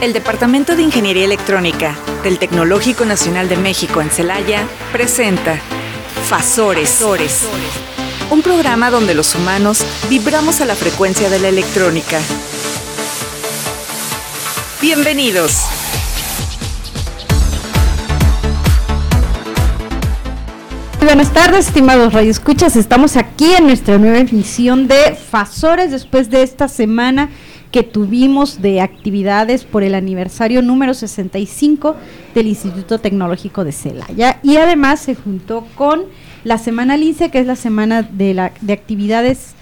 El Departamento de Ingeniería Electrónica del Tecnológico Nacional de México en Celaya presenta Fasores, un programa donde los humanos vibramos a la frecuencia de la electrónica. Bienvenidos. Buenas tardes, estimados radioescuchas. Estamos aquí en nuestra nueva emisión de Fasores después de esta semana que tuvimos de actividades por el aniversario número 65 del Instituto Tecnológico de Celaya y además se juntó con la Semana Lince, que es la semana de, la, de actividades,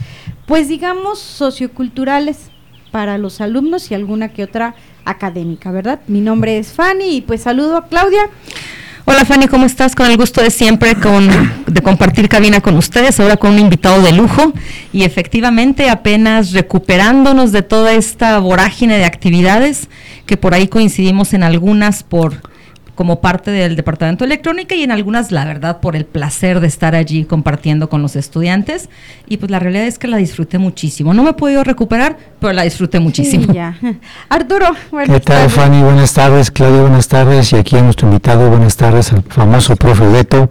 pues digamos, socioculturales para los alumnos y alguna que otra académica, ¿verdad? Mi nombre es Fanny y pues saludo a Claudia. Hola Fanny, ¿cómo estás? Con el gusto de siempre con, de compartir cabina con ustedes, ahora con un invitado de lujo y efectivamente apenas recuperándonos de toda esta vorágine de actividades que por ahí coincidimos en algunas por como parte del departamento de electrónica y en algunas, la verdad, por el placer de estar allí compartiendo con los estudiantes. Y pues la realidad es que la disfruté muchísimo. No me he podido recuperar, pero la disfruté muchísimo. ya. Arturo, buenas ¿Qué tal, Fanny? Buenas tardes. Claudia, buenas tardes. Y aquí a nuestro invitado, buenas tardes, al famoso profe Beto.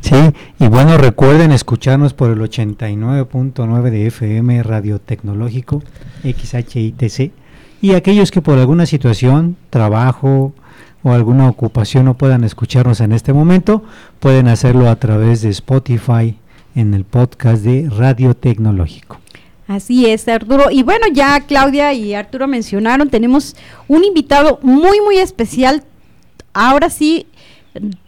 Sí, y bueno, recuerden escucharnos por el 89.9 de FM Radio Tecnológico, XHITC. Y aquellos que por alguna situación, trabajo, o alguna ocupación no puedan escucharnos en este momento, pueden hacerlo a través de Spotify en el podcast de Radio Tecnológico. Así es, Arturo. Y bueno, ya Claudia y Arturo mencionaron, tenemos un invitado muy, muy especial. Ahora sí,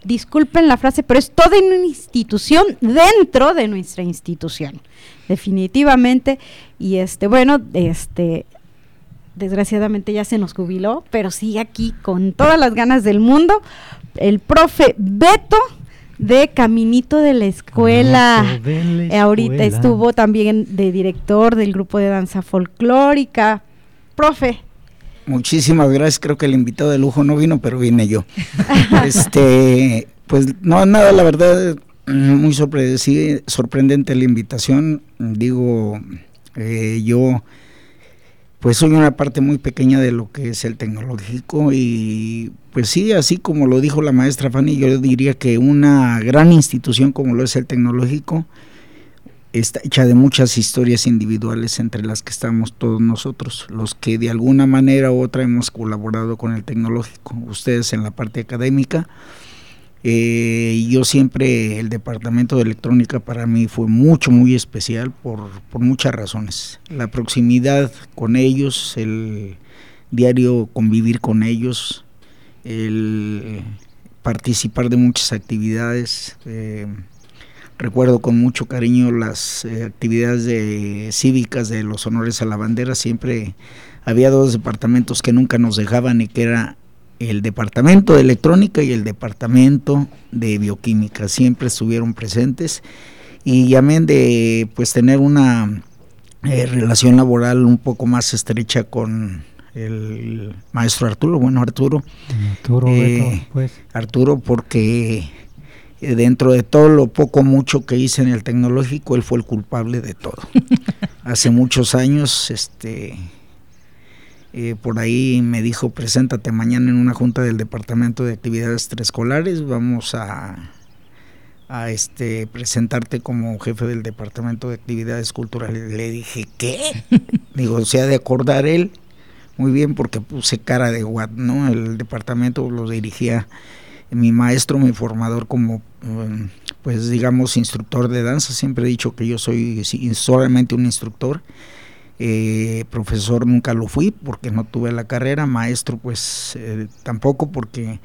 disculpen la frase, pero es toda una institución dentro de nuestra institución. Definitivamente. Y este, bueno, este, desgraciadamente ya se nos jubiló, pero sigue aquí con todas las ganas del mundo, el profe Beto de Caminito de la Escuela. Eh, ahorita estuvo también de director del grupo de danza folclórica. Profe. Muchísimas gracias, creo que el invitado de lujo no vino, pero vine yo. este, pues no, nada, la verdad, muy sorprendente la invitación. Digo, eh, yo pues soy una parte muy pequeña de lo que es el tecnológico y pues sí, así como lo dijo la maestra Fanny, yo diría que una gran institución como lo es el tecnológico está hecha de muchas historias individuales entre las que estamos todos nosotros, los que de alguna manera u otra hemos colaborado con el tecnológico, ustedes en la parte académica, eh, yo siempre, el departamento de electrónica para mí fue mucho, muy especial por, por muchas razones. La proximidad con ellos, el diario convivir con ellos, el participar de muchas actividades. Eh, recuerdo con mucho cariño las eh, actividades de, cívicas de los honores a la bandera. Siempre había dos departamentos que nunca nos dejaban y que era el departamento de electrónica y el departamento de bioquímica siempre estuvieron presentes y amén de pues tener una eh, relación laboral un poco más estrecha con el maestro Arturo, bueno Arturo, Arturo, eh, pues. Arturo porque eh, dentro de todo lo poco mucho que hice en el tecnológico él fue el culpable de todo. Hace muchos años este eh, por ahí me dijo, preséntate mañana en una junta del Departamento de Actividades Preescolares, vamos a, a este, presentarte como jefe del Departamento de Actividades Culturales. Le dije, ¿qué? Digo, se ha de acordar él. Muy bien, porque puse cara de what, ¿no? El departamento lo dirigía mi maestro, mi formador como, mm, pues digamos, instructor de danza. Siempre he dicho que yo soy solamente un instructor eh, profesor nunca lo fui porque no tuve la carrera, maestro pues eh, tampoco porque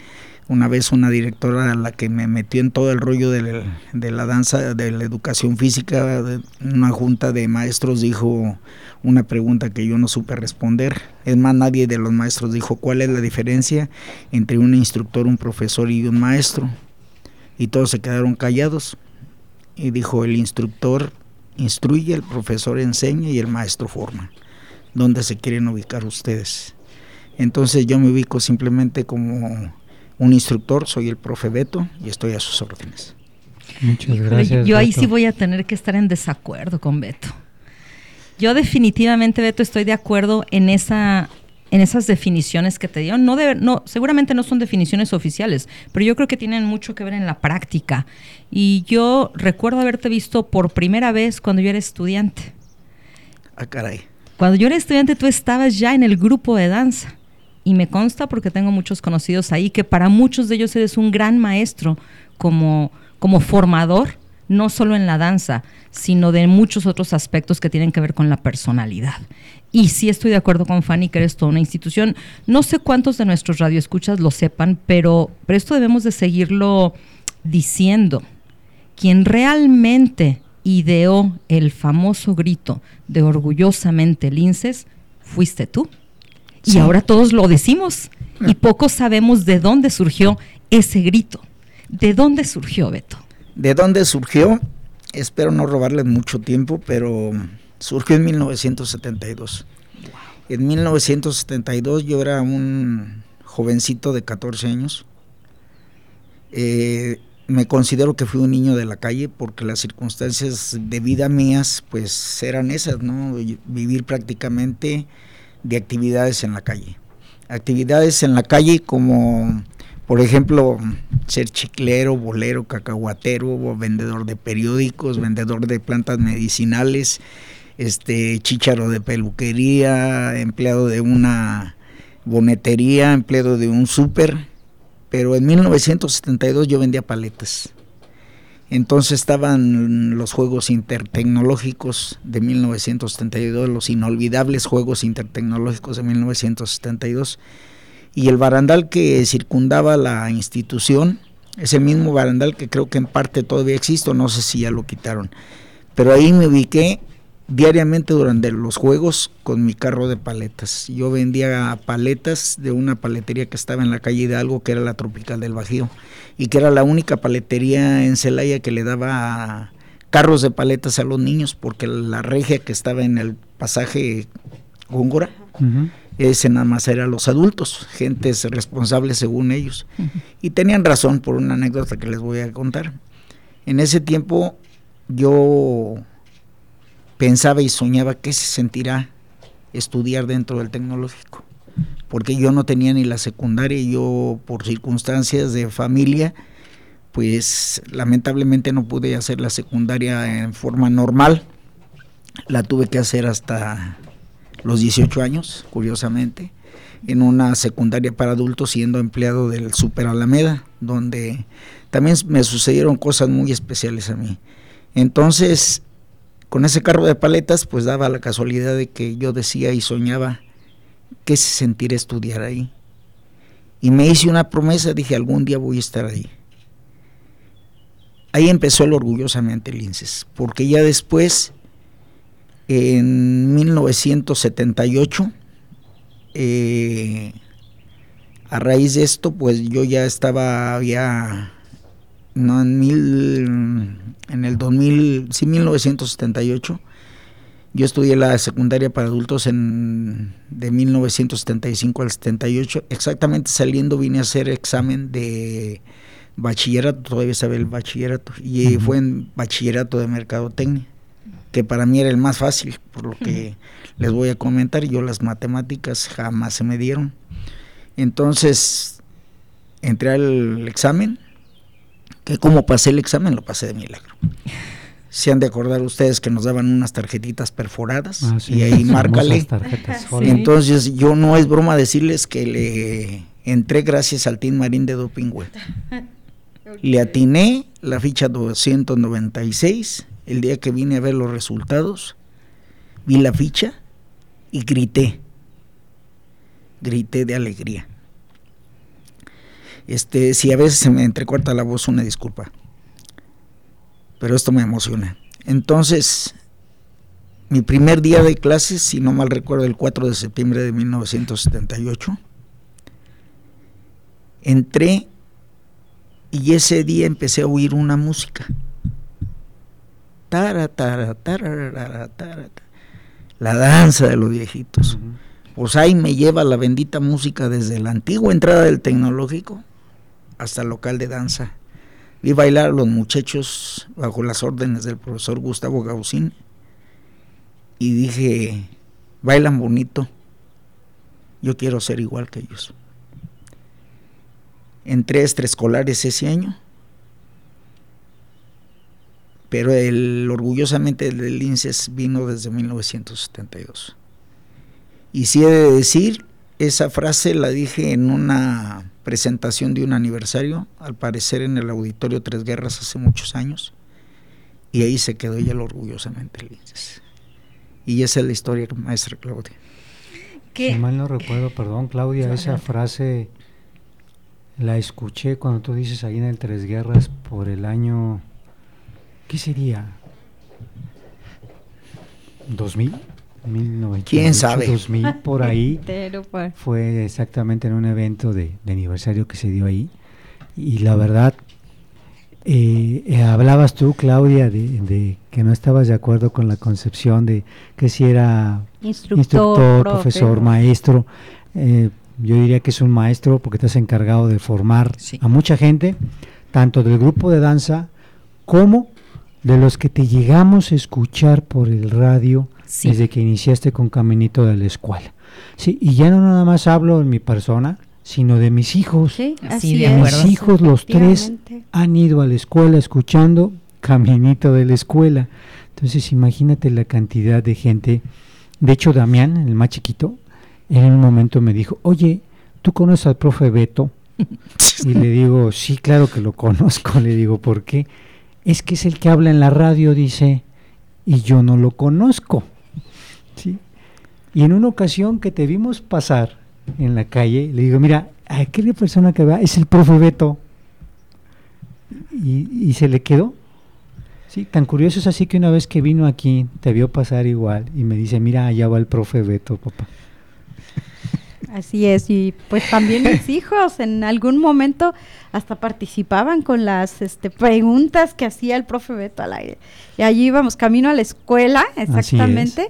una vez una directora a la que me metió en todo el rollo de, la danza, de la educación física, una junta de maestros dijo una pregunta que yo no supe responder. Es más, nadie de los maestros dijo cuál es la diferencia entre un instructor, un profesor y un maestro. Y todos se quedaron callados. Y dijo el instructor instruye, el profesor enseña y el maestro forma. ¿Dónde se quieren ubicar ustedes? Entonces yo me ubico simplemente como un instructor, soy el profe Beto y estoy a sus órdenes. Muchas gracias. Yo ahí sí voy a tener que estar en desacuerdo con Beto. Yo definitivamente, Beto, estoy de acuerdo en esa en esas definiciones que te dieron. No, no, seguramente no son definiciones oficiales, pero yo creo que tienen mucho que ver en la práctica. Y yo recuerdo haberte visto por primera vez cuando yo era estudiante. Ah, caray. Cuando yo era estudiante tú estabas ya en el grupo de danza. Y me consta porque tengo muchos conocidos ahí que para muchos de ellos eres un gran maestro como, como formador, no solo en la danza, sino de muchos otros aspectos que tienen que ver con la personalidad. Y sí estoy de acuerdo con Fanny que eres toda una institución. No sé cuántos de nuestros radioescuchas lo sepan, pero, pero esto debemos de seguirlo diciendo. Quien realmente ideó el famoso grito de orgullosamente linces fuiste tú. Y ahora todos lo decimos. Y pocos sabemos de dónde surgió ese grito. ¿De dónde surgió, Beto? ¿De dónde surgió? Espero no robarle mucho tiempo, pero surgió en 1972. En 1972 yo era un jovencito de 14 años. Eh, me considero que fui un niño de la calle porque las circunstancias de vida mías pues eran esas, ¿no? Vivir prácticamente de actividades en la calle. Actividades en la calle como por ejemplo, ser chiclero, bolero, cacahuatero, vendedor de periódicos, vendedor de plantas medicinales, este chícharo de peluquería, empleado de una bonetería, empleado de un súper, pero en 1972 yo vendía paletas. Entonces estaban los juegos intertecnológicos de 1972, los inolvidables juegos intertecnológicos de 1972 y el barandal que circundaba la institución, ese mismo barandal que creo que en parte todavía existe, no sé si ya lo quitaron, pero ahí me ubiqué diariamente durante los juegos con mi carro de paletas. Yo vendía paletas de una paletería que estaba en la calle de algo que era la Tropical del Bajío y que era la única paletería en Celaya que le daba carros de paletas a los niños porque la regia que estaba en el pasaje Góngora ese nada más era los adultos, gentes responsables según ellos. Y tenían razón por una anécdota que les voy a contar. En ese tiempo yo pensaba y soñaba qué se sentirá estudiar dentro del tecnológico, porque yo no tenía ni la secundaria y yo por circunstancias de familia, pues lamentablemente no pude hacer la secundaria en forma normal, la tuve que hacer hasta los 18 años, curiosamente, en una secundaria para adultos siendo empleado del Super Alameda, donde también me sucedieron cosas muy especiales a mí. Entonces, con ese carro de paletas, pues daba la casualidad de que yo decía y soñaba qué se sentir estudiar ahí. Y me hice una promesa, dije, algún día voy a estar ahí. Ahí empezó el orgullosamente Linces, porque ya después en 1978. Eh, a raíz de esto, pues yo ya estaba ya no en mil en el 2000, sí 1978. Yo estudié la secundaria para adultos en de 1975 al 78. Exactamente saliendo vine a hacer examen de bachillerato, todavía sabe el bachillerato y fue en bachillerato de mercadotecnia que para mí era el más fácil, por lo que les voy a comentar, yo las matemáticas jamás se me dieron. Entonces, entré al examen, que como pasé el examen, lo pasé de milagro. Se han de acordar ustedes que nos daban unas tarjetitas perforadas ah, y ahí márcale. Entonces, yo no es broma decirles que le entré gracias al Team Marín de Doping Le atiné la ficha 296 el día que vine a ver los resultados, vi la ficha y grité. Grité de alegría. Este, si a veces se me entrecorta la voz, una disculpa. Pero esto me emociona. Entonces, mi primer día de clases, si no mal recuerdo, el 4 de septiembre de 1978, entré y ese día empecé a oír una música la danza de los viejitos. Pues ahí me lleva la bendita música desde la antigua entrada del tecnológico hasta el local de danza. Vi bailar a los muchachos bajo las órdenes del profesor Gustavo Gausín y dije, bailan bonito. yo quiero ser igual que ellos. Entré a extraescolares ese año, pero el orgullosamente el del INSES vino desde 1972. Y si he de decir, esa frase la dije en una presentación de un aniversario, al parecer en el Auditorio Tres Guerras hace muchos años, y ahí se quedó ella orgullosamente el INSES. Y esa es la historia, maestra Claudia. Si mal no recuerdo, perdón Claudia, esa frase la escuché cuando tú dices ahí en el Tres Guerras por el año, ¿qué sería? ¿2000? 1998, ¿Quién sabe? 2000, por ahí. pues. Fue exactamente en un evento de, de aniversario que se dio ahí. Y la verdad, eh, eh, hablabas tú, Claudia, de, de, que no estabas de acuerdo con la concepción de que si era instructor, instructor profesor, maestro. Eh, yo diría que es un maestro porque te has encargado de formar sí. a mucha gente, tanto del grupo de danza como de los que te llegamos a escuchar por el radio sí. desde que iniciaste con Caminito de la Escuela. Sí, y ya no nada más hablo en mi persona, sino de mis hijos. Sí, así de mis hijos, los tres, han ido a la escuela escuchando Caminito de la Escuela. Entonces, imagínate la cantidad de gente. De hecho, Damián, el más chiquito, en un momento me dijo, oye, ¿tú conoces al profe Beto? y le digo, sí, claro que lo conozco. Le digo, ¿por qué? Es que es el que habla en la radio, dice, y yo no lo conozco. ¿Sí? Y en una ocasión que te vimos pasar en la calle, le digo, mira, aquella persona que va es el profe Beto. Y, y, se le quedó. Sí, tan curioso es así que una vez que vino aquí, te vio pasar igual y me dice, mira, allá va el profe Beto, papá. Así es, y pues también mis hijos en algún momento hasta participaban con las este, preguntas que hacía el profe Beto al aire. Y allí íbamos camino a la escuela, exactamente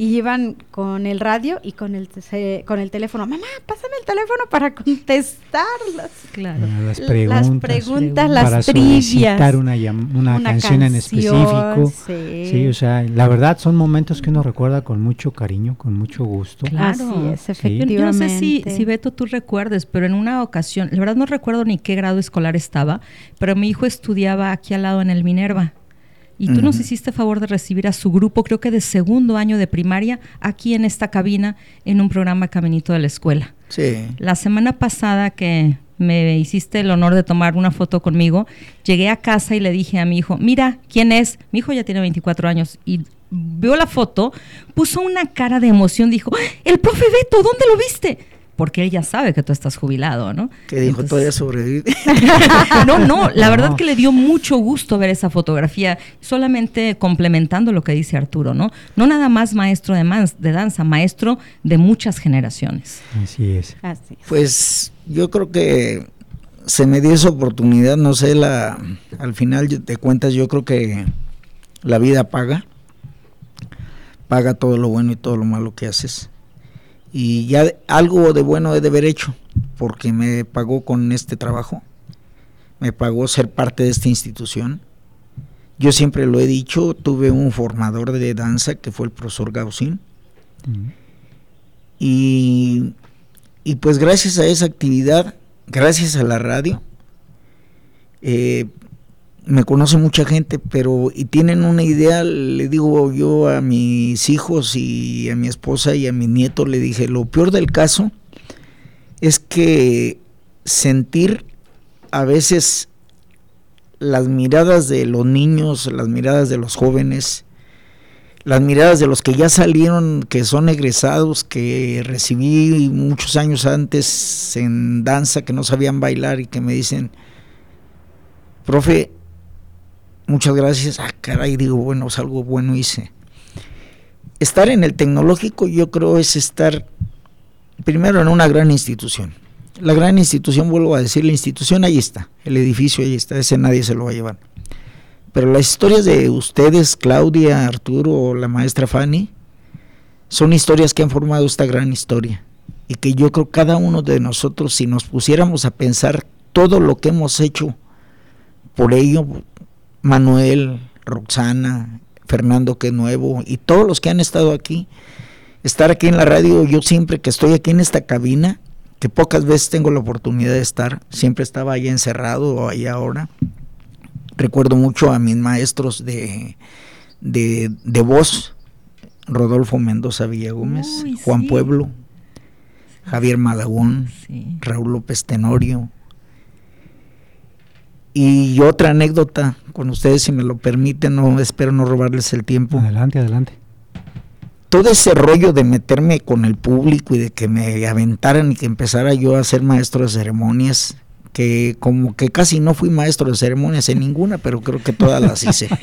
y iban con el radio y con el se, con el teléfono. Mamá, pásame el teléfono para contestarlas. Claro. Las preguntas, las, preguntas, las para trivias. Una, una, una canción, canción, en específico. Sí. sí. o sea, la verdad son momentos que uno recuerda con mucho cariño, con mucho gusto. Claro. Así es, efectivamente. Yo no sé si, si Beto tú recuerdes, pero en una ocasión, la verdad no recuerdo ni qué grado escolar estaba, pero mi hijo estudiaba aquí al lado en el Minerva y tú uh -huh. nos hiciste favor de recibir a su grupo, creo que de segundo año de primaria, aquí en esta cabina, en un programa Caminito de la Escuela. Sí. La semana pasada que me hiciste el honor de tomar una foto conmigo, llegué a casa y le dije a mi hijo, mira, ¿quién es? Mi hijo ya tiene 24 años y vio la foto, puso una cara de emoción, dijo, el profe Beto, ¿dónde lo viste? Porque él ya sabe que tú estás jubilado, ¿no? Que dijo, Entonces, todavía sobrevive. no, no, la no. verdad que le dio mucho gusto ver esa fotografía, solamente complementando lo que dice Arturo, ¿no? No nada más maestro de, man de danza, maestro de muchas generaciones. Así es. Así es. Pues yo creo que se me dio esa oportunidad, no sé, la, al final de cuentas yo creo que la vida paga, paga todo lo bueno y todo lo malo que haces y ya algo de bueno he de haber hecho porque me pagó con este trabajo me pagó ser parte de esta institución yo siempre lo he dicho tuve un formador de danza que fue el profesor Gaussín uh -huh. y, y pues gracias a esa actividad gracias a la radio eh, me conoce mucha gente, pero y tienen una idea, le digo yo a mis hijos y a mi esposa y a mi nieto, le dije, lo peor del caso es que sentir a veces las miradas de los niños, las miradas de los jóvenes, las miradas de los que ya salieron, que son egresados, que recibí muchos años antes en danza, que no sabían bailar y que me dicen, profe, muchas gracias. Ah, caray, digo, bueno, es algo bueno hice. Estar en el tecnológico yo creo es estar primero en una gran institución. La gran institución, vuelvo a decir, la institución ahí está, el edificio ahí está, ese nadie se lo va a llevar. Pero las historias de ustedes, Claudia, Arturo, la maestra Fanny, son historias que han formado esta gran historia. Y que yo creo cada uno de nosotros, si nos pusiéramos a pensar todo lo que hemos hecho por ello, Manuel, Roxana, Fernando que nuevo y todos los que han estado aquí, estar aquí en la radio, yo siempre que estoy aquí en esta cabina, que pocas veces tengo la oportunidad de estar, siempre estaba ahí encerrado o ahí ahora. Recuerdo mucho a mis maestros de, de, de voz, Rodolfo Mendoza Villagómez, Uy, Juan sí. Pueblo, Javier Malagón, Sí. Raúl López Tenorio. Y otra anécdota con ustedes, si me lo permiten, no espero no robarles el tiempo. Adelante, adelante. Todo ese rollo de meterme con el público y de que me aventaran y que empezara yo a ser maestro de ceremonias, que como que casi no fui maestro de ceremonias en ninguna, pero creo que todas las hice.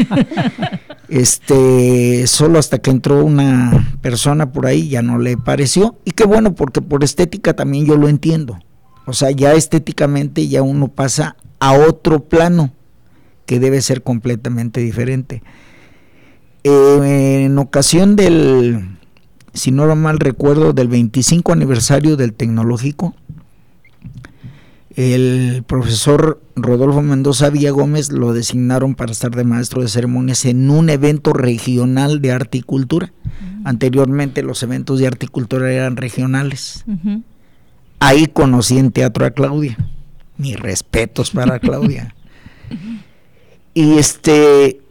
Este, solo hasta que entró una persona por ahí ya no le pareció. Y qué bueno, porque por estética también yo lo entiendo. O sea, ya estéticamente ya uno pasa a otro plano que debe ser completamente diferente. Eh, en ocasión del, si no mal recuerdo, del 25 aniversario del tecnológico, el profesor Rodolfo Mendoza Villa Gómez lo designaron para estar de maestro de ceremonias en un evento regional de arte y cultura. Anteriormente los eventos de arte y cultura eran regionales. Ahí conocí en teatro a Claudia. Mis respetos para Claudia. y este,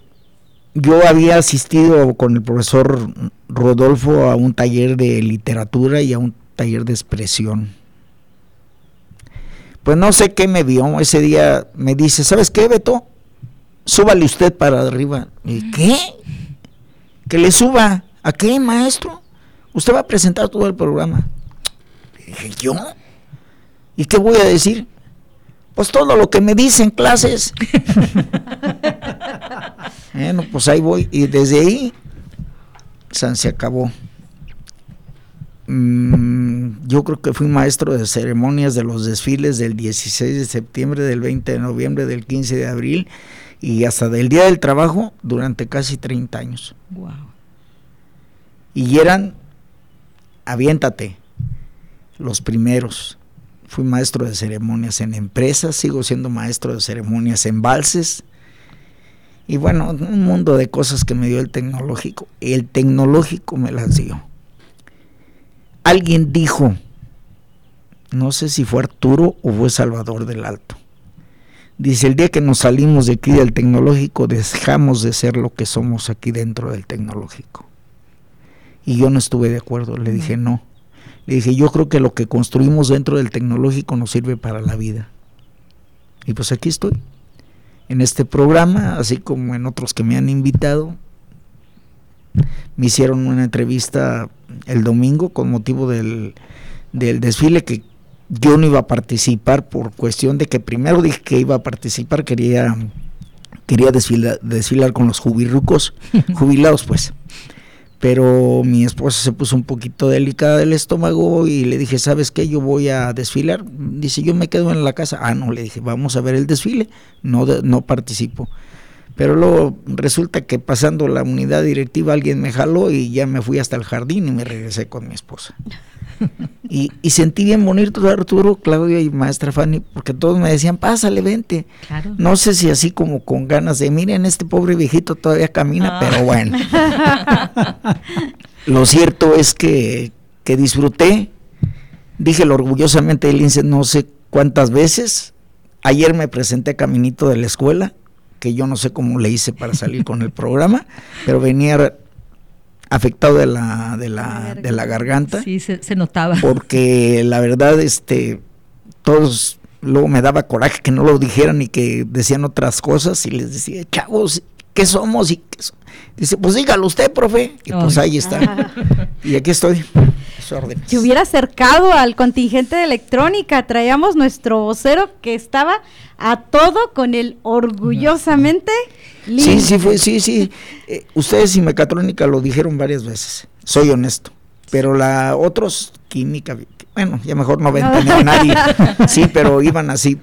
yo había asistido con el profesor Rodolfo a un taller de literatura y a un taller de expresión. Pues no sé qué me vio. Ese día me dice, ¿sabes qué, Beto? Súbale usted para arriba. Y, ¿Qué? Que le suba. ¿A qué, maestro? Usted va a presentar todo el programa. Dije, ¿yo? ¿Y qué voy a decir? Pues todo lo que me dicen clases. bueno, pues ahí voy. Y desde ahí, san, se acabó. Mm, yo creo que fui maestro de ceremonias de los desfiles del 16 de septiembre, del 20 de noviembre, del 15 de abril y hasta del Día del Trabajo durante casi 30 años. Wow. Y eran, aviéntate, los primeros. Fui maestro de ceremonias en empresas, sigo siendo maestro de ceremonias en valses. Y bueno, un mundo de cosas que me dio el tecnológico. El tecnológico me las dio. Alguien dijo, no sé si fue Arturo o fue Salvador del Alto. Dice, el día que nos salimos de aquí del tecnológico, dejamos de ser lo que somos aquí dentro del tecnológico. Y yo no estuve de acuerdo, le dije no. Le dije, yo creo que lo que construimos dentro del tecnológico nos sirve para la vida. Y pues aquí estoy, en este programa, así como en otros que me han invitado. Me hicieron una entrevista el domingo con motivo del, del desfile que yo no iba a participar por cuestión de que primero dije que iba a participar, quería, quería desfilar, desfilar con los jubilucos, jubilados pues pero mi esposa se puso un poquito delicada del estómago y le dije, ¿sabes qué? Yo voy a desfilar. Dice, yo me quedo en la casa. Ah, no, le dije, vamos a ver el desfile. No, no participo. Pero luego resulta que pasando la unidad directiva alguien me jaló y ya me fui hasta el jardín y me regresé con mi esposa. Y, y sentí bien bonito Arturo, Claudia y maestra Fanny, porque todos me decían, pásale, vente. Claro. No sé si así como con ganas de, miren, este pobre viejito todavía camina, Ah. pero bueno. Lo cierto es que, que disfruté, dígelo orgullosamente el INSE no sé cuántas veces. Ayer me presenté a Caminito de la escuela, que yo no sé cómo le hice para salir con el programa, pero venía afectado de la, de la, de la garganta Sí, se, se notaba. porque la verdad, este, todos luego me daba coraje que no lo dijeran y que decían otras cosas y les decía, chavos, ¿qué somos? Y qué so-?" Dice, pues dígalo usted, profe. Y pues ahí está. Y aquí estoy. Se hubiera acercado al contingente de electrónica. Traíamos nuestro vocero que estaba a todo con el orgullosamente Sí, limpio. sí, fue, sí, sí. Eh, ustedes y mecatrónica lo dijeron varias veces. Soy honesto. Pero la otros, química, bueno, ya mejor no ventanear a nadie. Sí, pero iban así.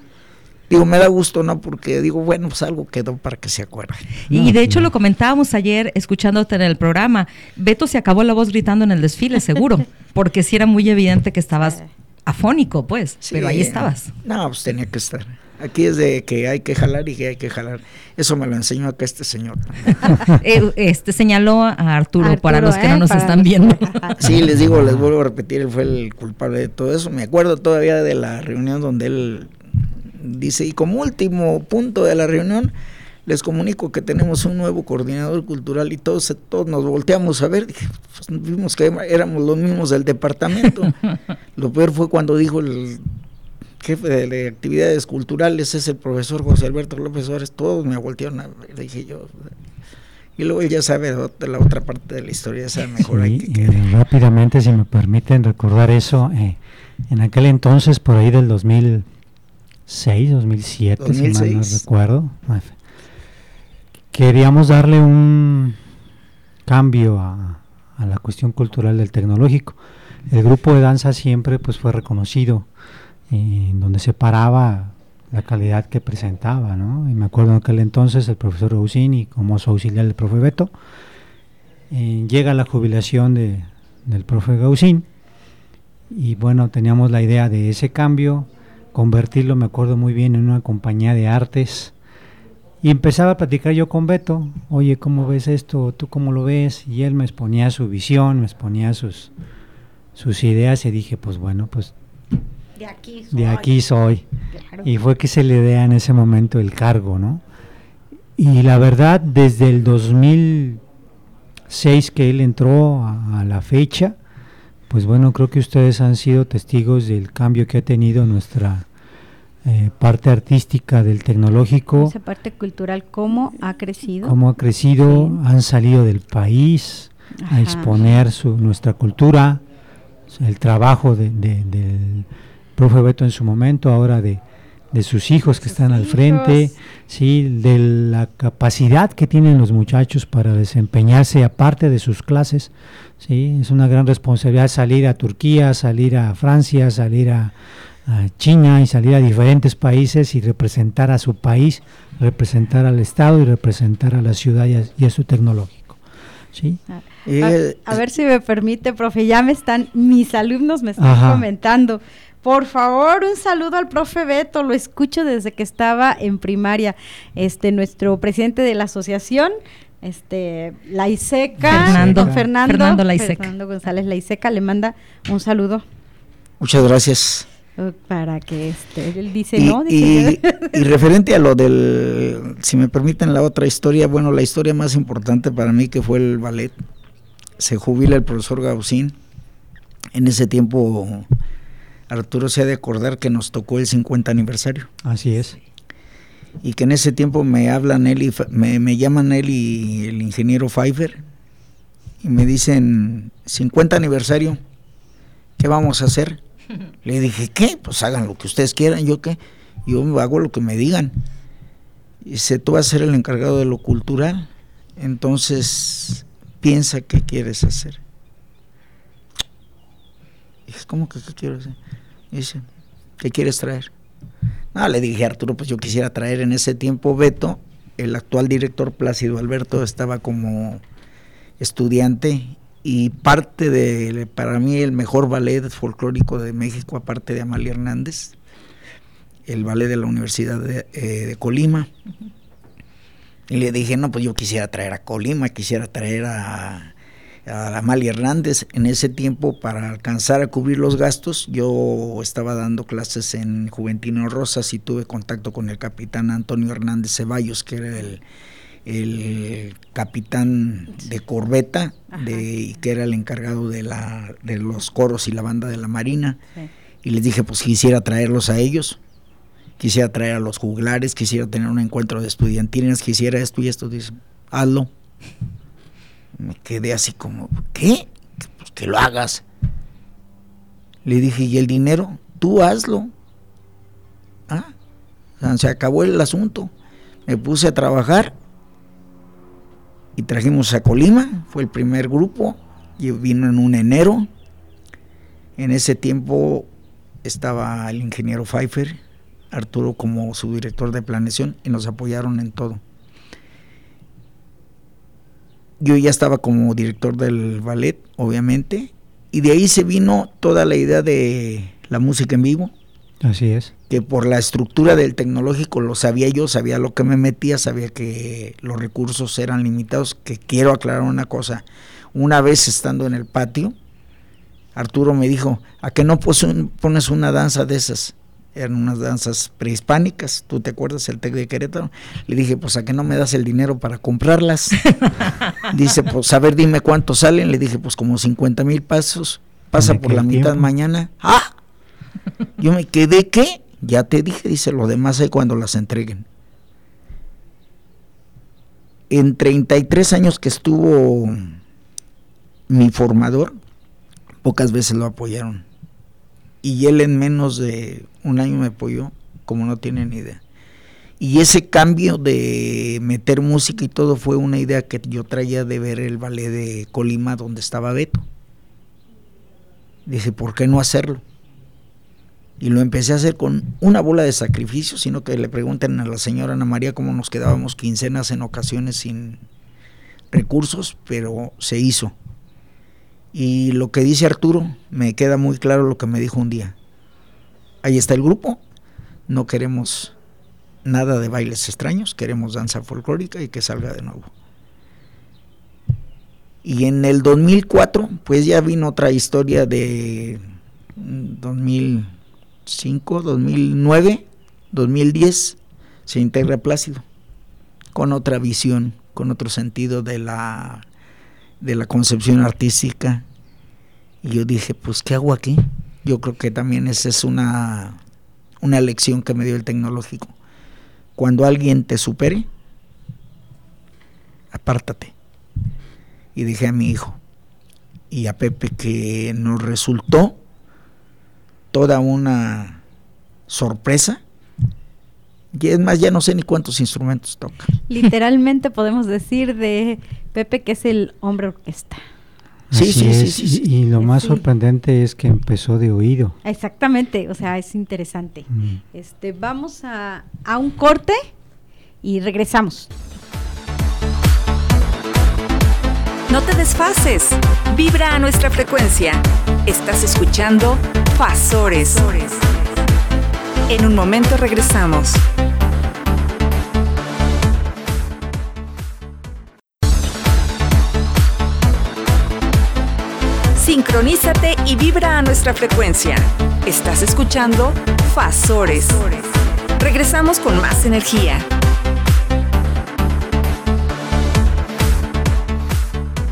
Digo, me da gusto, ¿no? Porque digo, bueno, pues algo quedó para que se acuerden. Y de hecho lo comentábamos ayer escuchándote en el programa. Beto se acabó la voz gritando en el desfile, seguro, porque sí era muy evidente que estabas afónico, pues, Sí. pero ahí estabas. No, pues tenía que estar. Aquí es de que hay que jalar y que hay que jalar. Eso me lo enseñó acá este señor. Eh, este señaló a Arturo, para los que no ¿eh? nos están los- viendo. Sí, les digo, les vuelvo a repetir, él fue el culpable de todo eso. Me acuerdo todavía de la reunión donde él dice, y como último punto de la reunión, les comunico que tenemos un nuevo coordinador cultural y todos, todos nos volteamos a ver, pues, vimos que éramos los mismos del departamento. Lo peor fue cuando dijo el jefe de, de actividades culturales, es el profesor José Alberto López Suárez, todos me voltearon a ver, dije yo. Y luego ya sabe la otra parte de la historia, esa mejor hay Sí, que y rápidamente, si me permiten recordar eso, eh, en aquel entonces, por ahí del 2006, 2007, si mal no 2006. recuerdo, queríamos darle un cambio a, a la cuestión cultural del tecnológico. El grupo de danza siempre pues fue reconocido, eh, en donde se paraba la calidad que presentaba, ¿no? Y me acuerdo en aquel entonces el profesor Rousini, como su auxiliar del profe Beto, eh, llega la jubilación de, del profe Gaussín y bueno, teníamos la idea de ese cambio, convertirlo, me acuerdo muy bien, en una compañía de artes y empezaba a platicar yo con Beto, oye, ¿cómo ves esto? ¿Tú cómo lo ves? Y él me exponía su visión, me exponía sus, sus ideas y dije, pues bueno, pues De aquí de aquí soy. Claro. Y fue que se le dé en ese momento el cargo, ¿no? Y la verdad, desde el 2006 que él entró a, a la fecha, pues bueno, creo que ustedes han sido testigos del cambio que ha tenido nuestra eh, parte artística del tecnológico, Esa parte cultural, ¿cómo ha crecido? cómo ha crecido, Sí. han salido del país a Ajá. exponer su, nuestra cultura, el trabajo de- de- del profe Beto en su momento, ahora de, de sus hijos que Sus están al frente, hijos. sí, de la capacidad que tienen los muchachos para desempeñarse aparte de sus clases, sí, es una gran responsabilidad salir a Turquía, salir a Francia, salir a, a China y salir a diferentes países y representar a su país, representar al Estado y representar a la ciudad y a, y a su tecnológico. ¿sí? Y, A, a ver si me permite, profe, ya me están, mis alumnos me están Ajá. comentando. Por favor, un saludo al profe Beto, lo escucho desde que estaba en primaria. Este, nuestro presidente de la asociación, este, Laiseca, Fernando. don Fernando, Fernando Laiseca. Fernando González Laiseca le manda un saludo muchas gracias. eh, para que este, él dice, Y, ¿no? y- Dice, y referente a lo del, si me permiten la otra historia, bueno, la historia más importante para mí que fue el ballet. Se jubila el profesor Gaussín. En ese tiempo, Arturo se ha de acordar que nos tocó el 50 aniversario. Así es. Y que en ese tiempo me hablan él y me, me llaman él y el ingeniero Pfeiffer y me dicen 50 aniversario, ¿qué vamos a hacer? Le dije, ¿qué? Pues hagan lo que ustedes quieran, yo qué, yo hago lo que me digan. Y dice, tú vas a ser el encargado de lo cultural, entonces piensa qué quieres hacer. Dije, ¿cómo que qué quiero hacer? Dice, ¿qué quieres traer? No, le dije a Arturo, pues yo quisiera traer en ese tiempo Beto, el actual director Plácido Alberto estaba como estudiante y parte de, para mí, el mejor ballet folclórico de México, aparte de Amalia Hernández, el ballet de la Universidad de, eh, de Colima. Y le dije, no, pues yo quisiera traer a Colima, quisiera traer a, a Amalia Hernández. En ese tiempo, para alcanzar a cubrir los gastos, yo estaba dando clases en Juventino Rosas y tuve contacto con el capitán Antonio Hernández Ceballos, que era el, el capitán de corbeta de, y que era el encargado de, la, de los coros y la banda de la Marina. Sí. Y les dije, pues quisiera traerlos a ellos, quisiera traer a los juglares, quisiera tener un encuentro de estudiantinas, quisiera esto y esto. Dice, hazlo. Me quedé así como, ¿qué? Pues que lo hagas. Le dije, ¿y el dinero? Tú hazlo. Ah, se acabó el asunto. Me puse a trabajar y trajimos a Colima, fue el primer grupo, y vino en un enero. En ese tiempo estaba el ingeniero Pfeiffer, Arturo como su director de planeación y nos apoyaron en todo. Yo ya estaba como director del ballet, obviamente, y de ahí se vino toda la idea de la música en vivo. Así es. Que por la estructura del tecnológico lo sabía yo, sabía lo que me metía, sabía que los recursos eran limitados, que quiero aclarar una cosa. Una vez estando en el patio, Arturo me dijo, ¿a qué no pones una danza de esas? Eran unas danzas prehispánicas, ¿tú te acuerdas el TEC de Querétaro? Le dije, pues ¿a qué no me das el dinero para comprarlas? Dice, pues a ver, dime cuánto salen. Le dije, pues como 50 mil pesos. Pasa por la mitad mañana. ¡Ah! Yo me quedé, ¿qué? Ya te dije, dice, lo demás hay cuando las entreguen. En 33 años que estuvo mi formador, pocas veces lo apoyaron. Y él en menos de un año me apoyó, como no tienen idea. Y ese cambio de meter música y todo fue una idea que yo traía de ver el ballet de Colima donde estaba Beto. Dije, ¿por qué no hacerlo? Y lo empecé a hacer con una bola de sacrificio, sino que le pregunten a la señora Ana María cómo nos quedábamos quincenas en ocasiones sin recursos, pero se hizo. Y lo que dice Arturo, me queda muy claro lo que me dijo un día. Ahí está el grupo, no queremos nada de bailes extraños, queremos danza folclórica y que salga de nuevo. Y en el 2004, pues ya vino otra historia de 2005, 2009, 2010, se integra Plácido, con otra visión, con otro sentido de la de la concepción artística. Y yo dije, pues, ¿qué hago aquí? Yo creo que también esa es una, una lección que me dio el tecnológico. Cuando alguien te supere, apártate. Y dije a mi hijo y a Pepe que nos resultó toda una sorpresa. Y es más, ya no sé ni cuántos instrumentos toca. Literalmente podemos decir de Pepe, que es el hombre orquesta. Sí, sí, sí, sí, Y lo más sorprendente es que empezó de oído. Exactamente, o sea, es interesante. Mm. Este, vamos a, a un corte y regresamos. No te desfases, vibra a nuestra frecuencia. Estás escuchando Fasores. En un momento regresamos. Sincronízate y vibra a nuestra frecuencia. Estás escuchando Fasores. Regresamos con más energía.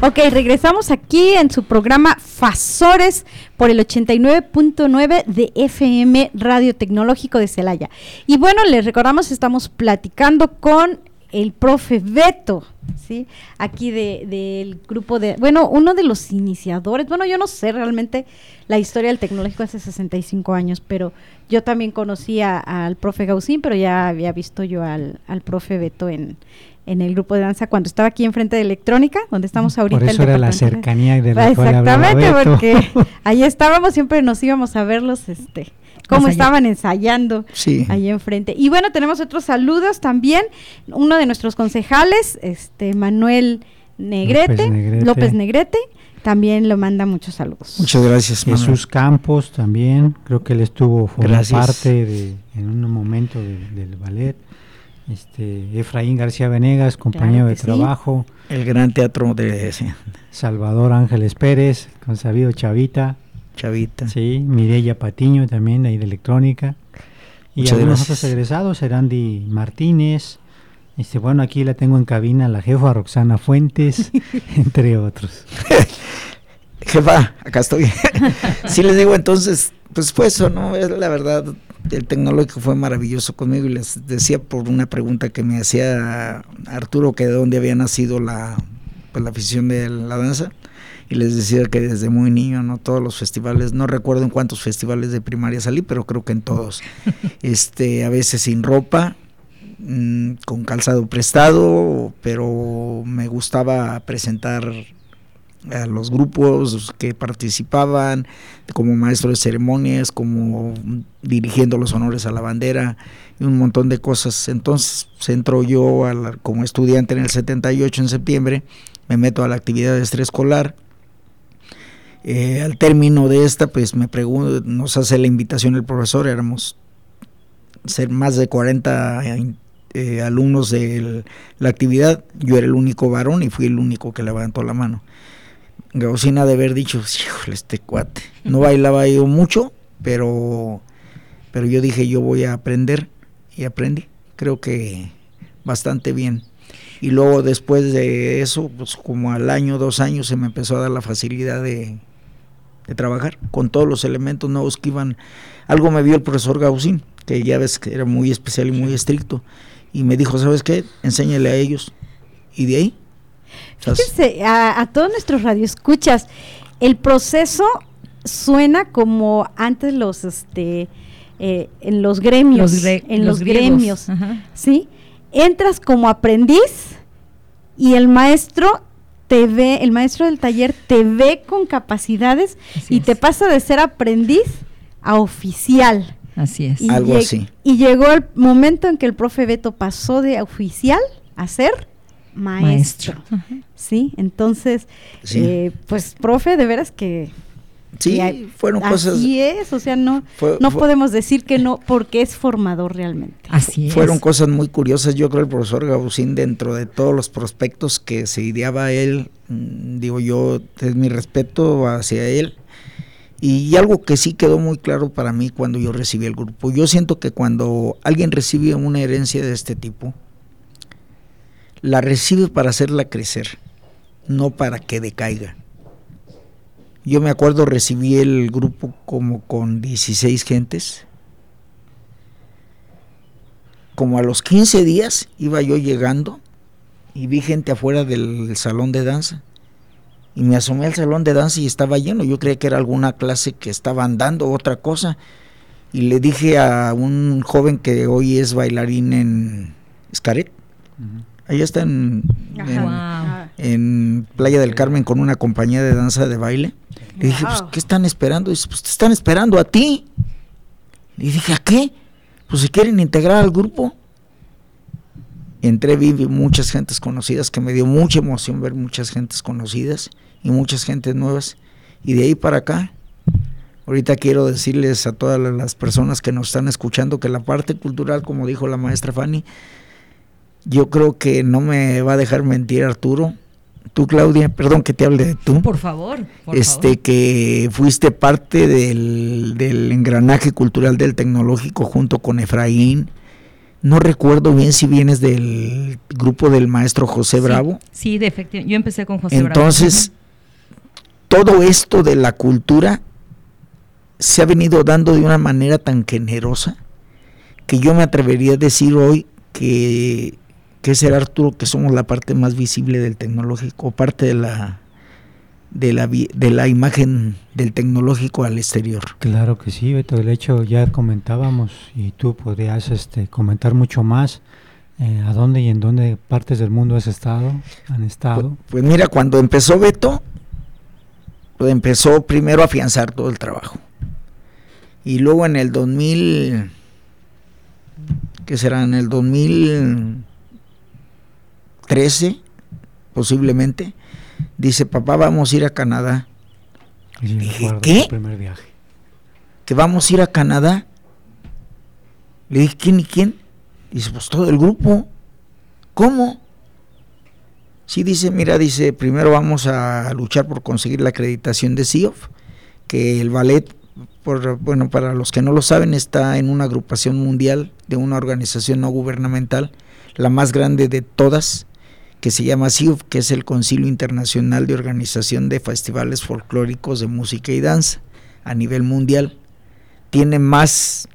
Ok, regresamos aquí en su programa Fasores por el 89.9 de FM Radio Tecnológico de Celaya. Y bueno, les recordamos, estamos platicando con el profe Beto, ¿sí? Aquí del grupo de, bueno, uno de los iniciadores, bueno, yo no sé realmente la historia del tecnológico hace 65 años, pero yo también conocía al profe Gausín, pero ya había visto yo al, al profe Beto en, en el grupo de danza cuando estaba aquí enfrente de electrónica, donde estamos ahorita. Por eso era la cercanía de la Exactamente, porque ahí estábamos, siempre nos íbamos a verlos, este, cómo estaban ensayando ahí enfrente. Y bueno, tenemos otros saludos también. Uno de nuestros concejales, este Manuel Negrete, López Negrete, también lo manda muchos saludos. Muchas gracias, Manuel. Jesús Campos también, creo que él estuvo formando parte de, en un momento del ballet. Este, Efraín García Venegas, compañero de trabajo. El gran teatro de Salvador Ángeles Pérez, con Sabido Chavita. Chavita. Sí, Mireya Patiño también, ahí de electrónica. Y algunos otros egresados, Erandi Martínez. Este, bueno, aquí la tengo en cabina, la jefa Roxana Fuentes, entre otros. Jefa, acá estoy. sí les digo entonces, pues fue eso, ¿no? Es la verdad, el tecnológico fue maravilloso conmigo y les decía por una pregunta que me hacía Arturo que de dónde había nacido la, pues, la afición de la danza y les decía que desde muy niño, ¿no? Todos los festivales, no recuerdo en cuántos festivales de primaria salí, pero creo que en todos. este, a veces sin ropa, mm, con calzado prestado, pero me gustaba presentar a los grupos que participaban, como maestro de ceremonias, como dirigiendo los honores a la bandera y un montón de cosas. Entonces entro yo como estudiante en el 78 en septiembre, me meto a la actividad de estrés. Eh, al término de esta, pues me pregunto, nos hace la invitación el profesor, éramos ser más de 40 eh, alumnos de la actividad, yo era el único varón y fui el único que levantó la mano. Gaucina de haber dicho, híjole, este cuate. No bailaba yo mucho, pero, pero yo dije, yo voy a aprender y aprendí. Creo que bastante bien. Y luego después de eso, pues como al año, dos años, se me empezó a dar la facilidad de, de trabajar con todos los elementos nuevos que iban. Algo me vio el profesor Gaucín, que ya ves que era muy especial y muy estricto, y me dijo, ¿sabes qué? Enséñale a ellos. Y de ahí Fíjense, a, todos nuestros radioescuchas, el proceso suena como antes los, este, eh, en los gremios, en los, gremios, ¿sí? Entras como aprendiz y el maestro te ve, el maestro del taller te ve con capacidades y te pasa de ser aprendiz a oficial. Así es. Algo así. Y llegó el momento en que el profe Beto pasó de oficial a ser maestro. Sí, entonces, eh, pues, profe, de veras que... Sí, fueron cosas... Así es, o sea, no, no podemos decir que no, porque es formador realmente. Así es. Fueron cosas muy curiosas, yo creo el profesor Gabusín, dentro de todos los prospectos que se ideaba él, mm, digo yo, es mi respeto hacia él, y algo que sí quedó muy claro para mí cuando yo recibí el grupo, yo siento que cuando alguien recibe una herencia de este tipo, la recibe para hacerla crecer, no para que decaiga. Yo me acuerdo recibí el grupo como con 16 gentes. Como a los 15 días iba yo llegando y vi gente afuera del salón de danza. Y me asomé al salón de danza y estaba lleno. Yo creía que era alguna clase que estaban dando, otra cosa. Y le dije a un joven que hoy es bailarín en Escaret, Ella está en, en, Playa del Carmen con una compañía de danza de baile. Le dije, pues, ¿qué están esperando? dice, pues te están esperando a ti. Le dije, ¿a qué? Pues se quieren integrar al grupo. Entré, vi, vi muchas gentes conocidas, que me dio mucha emoción ver muchas gentes conocidas y muchas gentes nuevas. Y de ahí para acá, ahorita quiero decirles a todas las personas que nos están escuchando que la parte cultural, como dijo la maestra Fanny, yo creo que no me va a dejar mentir Arturo. Tú, Claudia, perdón que te hable de tú. Por favor. este, que fuiste parte del, engranaje cultural del tecnológico junto con Efraín. No recuerdo bien si vienes del grupo del maestro José Bravo. Sí, de efectivo. Yo empecé con José Bravo. Entonces, todo esto de la cultura se ha venido dando de una manera tan generosa que yo me atrevería a decir hoy que que es Arturo, que somos la parte más visible del tecnológico, parte de la de la, de la imagen del tecnológico al exterior. Claro que sí, Beto, el hecho ya comentábamos y tú podrías este, comentar mucho más eh, a dónde y en dónde partes del mundo has estado, han estado. Pues, pues mira, cuando empezó Beto, pues empezó primero a afianzar todo el trabajo. Y luego en el 2000, ¿qué será? En el 2000 13, posiblemente, dice, papá, vamos a ir a Canadá. ¿qué? ¿Que vamos a ir a Canadá? Le dije, ¿quién y quién? Dice, pues todo el grupo. ¿Cómo? Sí, dice, mira, dice, primero vamos a luchar por conseguir la acreditación de CIOF, que el ballet, por, bueno, para los que no lo saben, está en una agrupación mundial de una organización no gubernamental, la más grande de todas, que se llama CIUF, que es el Concilio Internacional de Organización de Festivales Folclóricos de Música y Danza a nivel mundial. Tiene más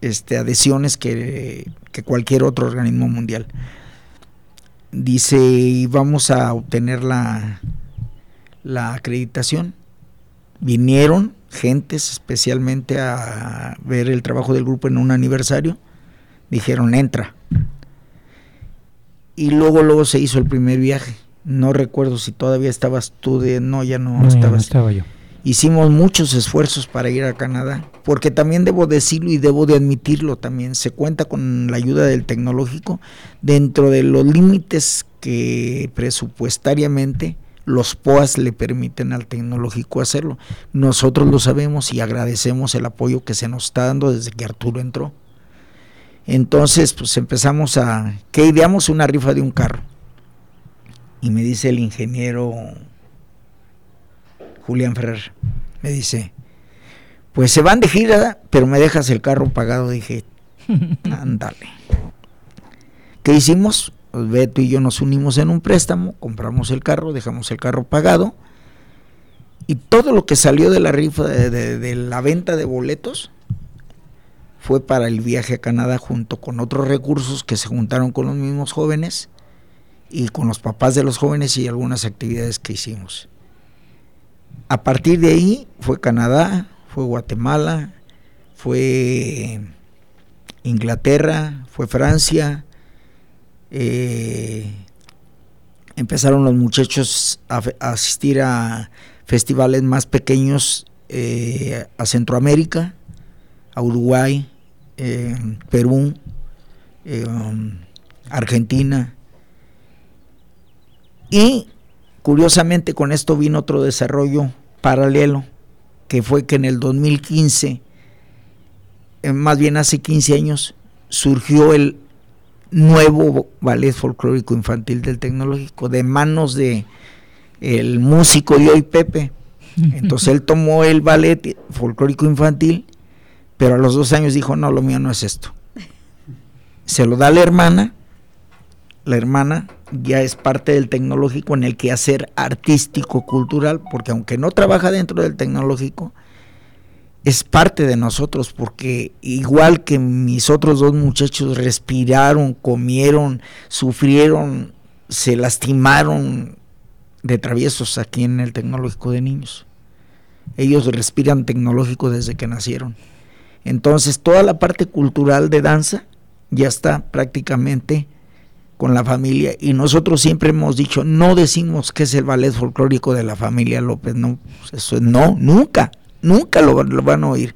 este, adhesiones que, cualquier otro organismo mundial. Dice, y vamos a obtener la, la acreditación. Vinieron gentes especialmente a ver el trabajo del grupo en un aniversario. Dijeron, entra y luego luego se hizo el primer viaje. No recuerdo si todavía estabas tú de no, ya no, estabas. estaba yo. Hicimos muchos esfuerzos para ir a Canadá, porque también debo decirlo y debo de admitirlo también, se cuenta con la ayuda del tecnológico dentro de los límites que presupuestariamente los POAS le permiten al tecnológico hacerlo. Nosotros lo sabemos y agradecemos el apoyo que se nos está dando desde que Arturo entró. Entonces, pues empezamos a, ¿qué ideamos? Una rifa de un carro. Y me dice el ingeniero Julián Ferrer, me dice, pues se van de gira, pero me dejas el carro pagado. Dije, ándale. ¿Qué hicimos? Pues Beto y yo nos unimos en un préstamo, compramos el carro, dejamos el carro pagado y todo lo que salió de la rifa, de, la venta de boletos, fue para el viaje a Canadá junto con otros recursos que se juntaron con los mismos jóvenes y con los papás de los jóvenes y algunas actividades que hicimos. A partir de ahí fue Canadá, fue Guatemala, fue Inglaterra, fue Francia. Eh, empezaron los muchachos a asistir a festivales más pequeños eh, a Centroamérica, a Uruguay, eh, Perú, eh, Argentina. Y curiosamente con esto vino otro desarrollo paralelo, que fue que en el 2015, más bien hace 15 años, surgió el nuevo ballet folclórico infantil del tecnológico de manos de el músico y hoy Pepe. Entonces él tomó el ballet folclórico infantil, pero a los dos años dijo, no, lo mío no es esto. Se lo da a la hermana, la hermana ya es parte del tecnológico en el quehacer artístico, cultural, porque aunque no trabaja dentro del tecnológico, es parte de nosotros, porque igual que mis otros dos muchachos respiraron, comieron, sufrieron, se lastimaron, de traviesos aquí en el tecnológico de niños. Ellos respiran tecnológico desde que nacieron. Entonces toda la parte cultural de danza ya está prácticamente con la familia y nosotros siempre hemos dicho, no decimos que es el ballet folclórico de la familia López, no, eso no, nunca, nunca lo, lo van a oír.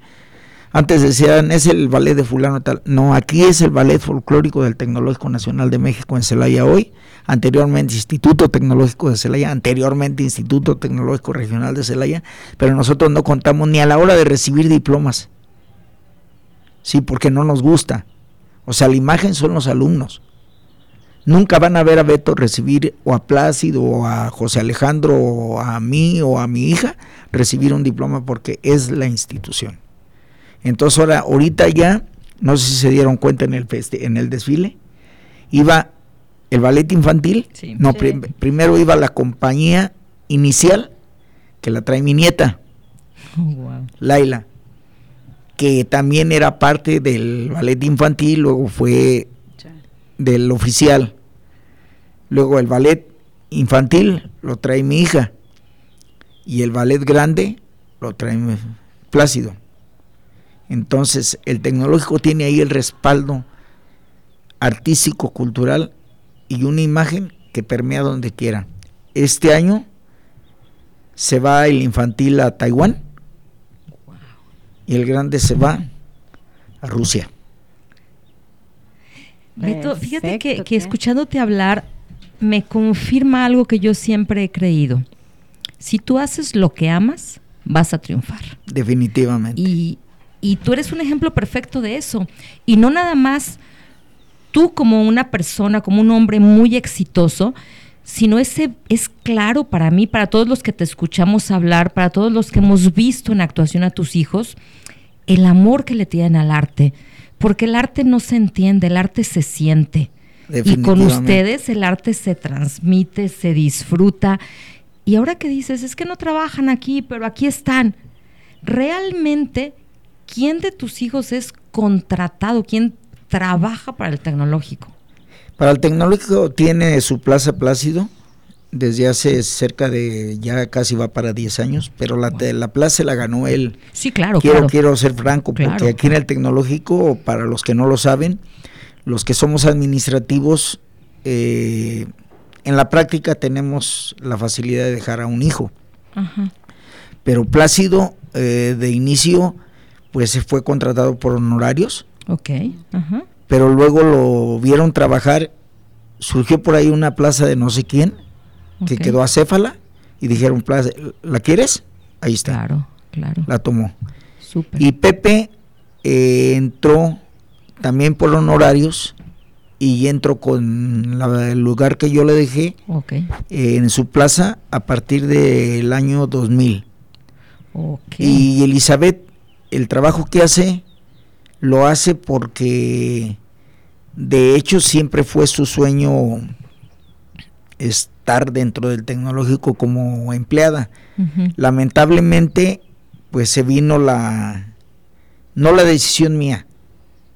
Antes decían, es el ballet de fulano tal. No, aquí es el ballet folclórico del Tecnológico Nacional de México en Celaya hoy, anteriormente Instituto Tecnológico de Celaya, anteriormente Instituto Tecnológico Regional de Celaya, pero nosotros no contamos ni a la hora de recibir diplomas. Sí, porque no nos gusta. O sea, la imagen son los alumnos. Nunca van a ver a Beto recibir o a Plácido o a José Alejandro o a mí o a mi hija recibir un diploma porque es la institución. Entonces ahora, ahorita ya, no sé si se dieron cuenta en el, en el desfile, iba el ballet infantil, no, primero iba la compañía inicial, que la trae mi nieta, oh, Laila, que también era parte del ballet infantil, luego fue del oficial, luego el ballet infantil lo trae mi hija, y el ballet grande lo trae Plácido. Entonces, el tecnológico tiene ahí el respaldo artístico, cultural y una imagen que permea donde quiera. Este año se va el infantil a Taiwán y el grande se va a Rusia. Beto, fíjate que, que escuchándote hablar me confirma algo que yo siempre he creído. Si tú haces lo que amas, vas a triunfar. Definitivamente. Y, y tú eres un ejemplo perfecto de eso. Y no nada más tú como una persona, como un hombre muy exitoso, sino ese es claro para mí, para todos los que te escuchamos hablar, para todos los que hemos visto en actuación a tus hijos, el amor que le tienen al arte. Porque el arte no se entiende, el arte se siente. Y con ustedes el arte se transmite, se disfruta. Y ahora que dices, es que no trabajan aquí, pero aquí están. Realmente ¿quién de tus hijos es contratado? ¿Quién trabaja para el tecnológico? Para el tecnológico tiene su plaza Plácido desde hace cerca de, ya casi va para 10 años, pero la, la plaza la ganó él. Sí, claro, quiero, Quiero ser franco, porque aquí en el tecnológico, para los que no lo saben, los que somos administrativos, eh, en la práctica tenemos la facilidad de dejar a un hijo. Pero Plácido, eh, de inicio, pues se fue contratado por honorarios. Ok. Pero luego lo vieron trabajar, surgió por ahí una plaza de no sé quién, que quedó acéfala, y dijeron, plaza, ¿la quieres? Ahí está. Claro, claro. La tomó. Y Pepe eh, entró también por honorarios y entro con el lugar que yo le dejé en su plaza a partir del año 2000. Y Elizabeth, el trabajo que hace, lo hace porque de hecho siempre fue su sueño estar dentro del tecnológico como empleada. Lamentablemente, pues se vino la, no la decisión mía,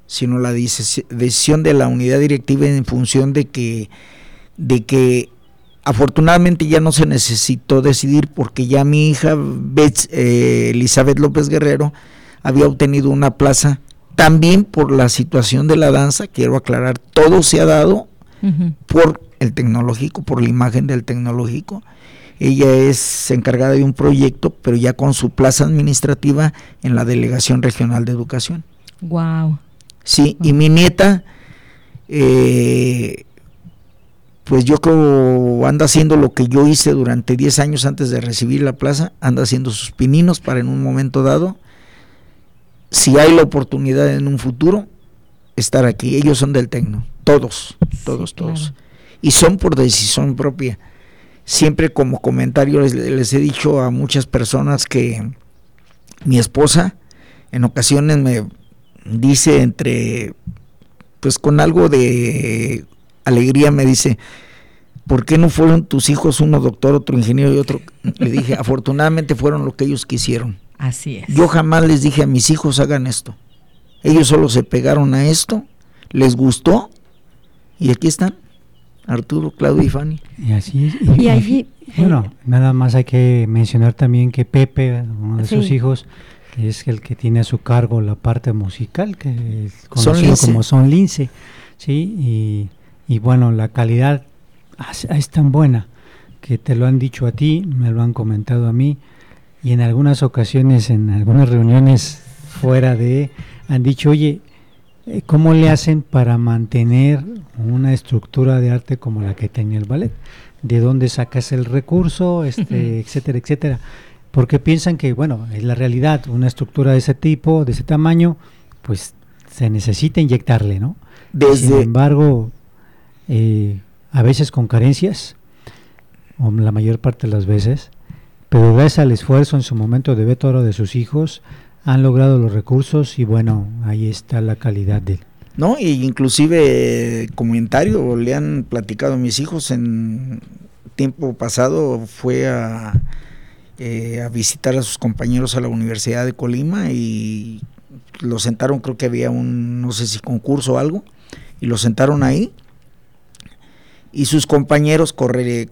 sino la decisión de la unidad directiva en función de que, de que afortunadamente ya no se necesitó decidir porque ya mi hija eh, Elizabeth López Guerrero había obtenido una plaza también por la situación de la danza, quiero aclarar, todo se ha dado por el tecnológico, por la imagen del tecnológico. Ella es encargada de un proyecto, pero ya con su plaza administrativa en la Delegación Regional de Educación. Wow. Sí, y mi nieta, eh, pues yo creo anda haciendo lo que yo hice durante 10 años antes de recibir la plaza, anda haciendo sus pininos para en un momento dado, si hay la oportunidad en un futuro, estar aquí. Ellos son del Tecno, todos, todos, todos. Y son por decisión propia. Siempre como comentario les he dicho a muchas personas que mi esposa en ocasiones me dice entre, pues con algo de alegría me dice, ¿por qué no fueron tus hijos uno doctor, otro ingeniero y otro? Le dije, afortunadamente fueron lo que ellos quisieron. Así es. Yo jamás les dije a mis hijos hagan esto. Ellos solo se pegaron a esto, les gustó y aquí están. Arturo, Claudio y Fanny. Y así es. Y, allí, bueno, nada más hay que mencionar también que Pepe, uno de sus hijos, es el que tiene a su cargo la parte musical, que es conocido como Son Lince, ¿sí? Y, bueno, la calidad es tan buena que te lo han dicho a ti, me lo han comentado a mí, y en algunas ocasiones, en algunas reuniones fuera de, han dicho, oye, eh, ¿cómo le hacen para mantener una estructura de arte como la que tenía el ballet? ¿De dónde sacas el recurso? Este, etcétera, etcétera porque piensan que, bueno, es la realidad, una estructura de ese tipo, de ese tamaño, pues se necesita inyectarle, ¿no? Sin embargo, eh, a veces con carencias, o la mayor parte de las veces, pero gracias al esfuerzo en su momento de Beto Oro de sus hijos, han logrado los recursos y bueno, ahí está la calidad de no, y inclusive comentario le han platicado a mis hijos en tiempo pasado fue a eh, a visitar a sus compañeros a la Universidad de Colima y lo sentaron, creo que había un, no sé si concurso o algo, y lo sentaron ahí. Y sus compañeros corre,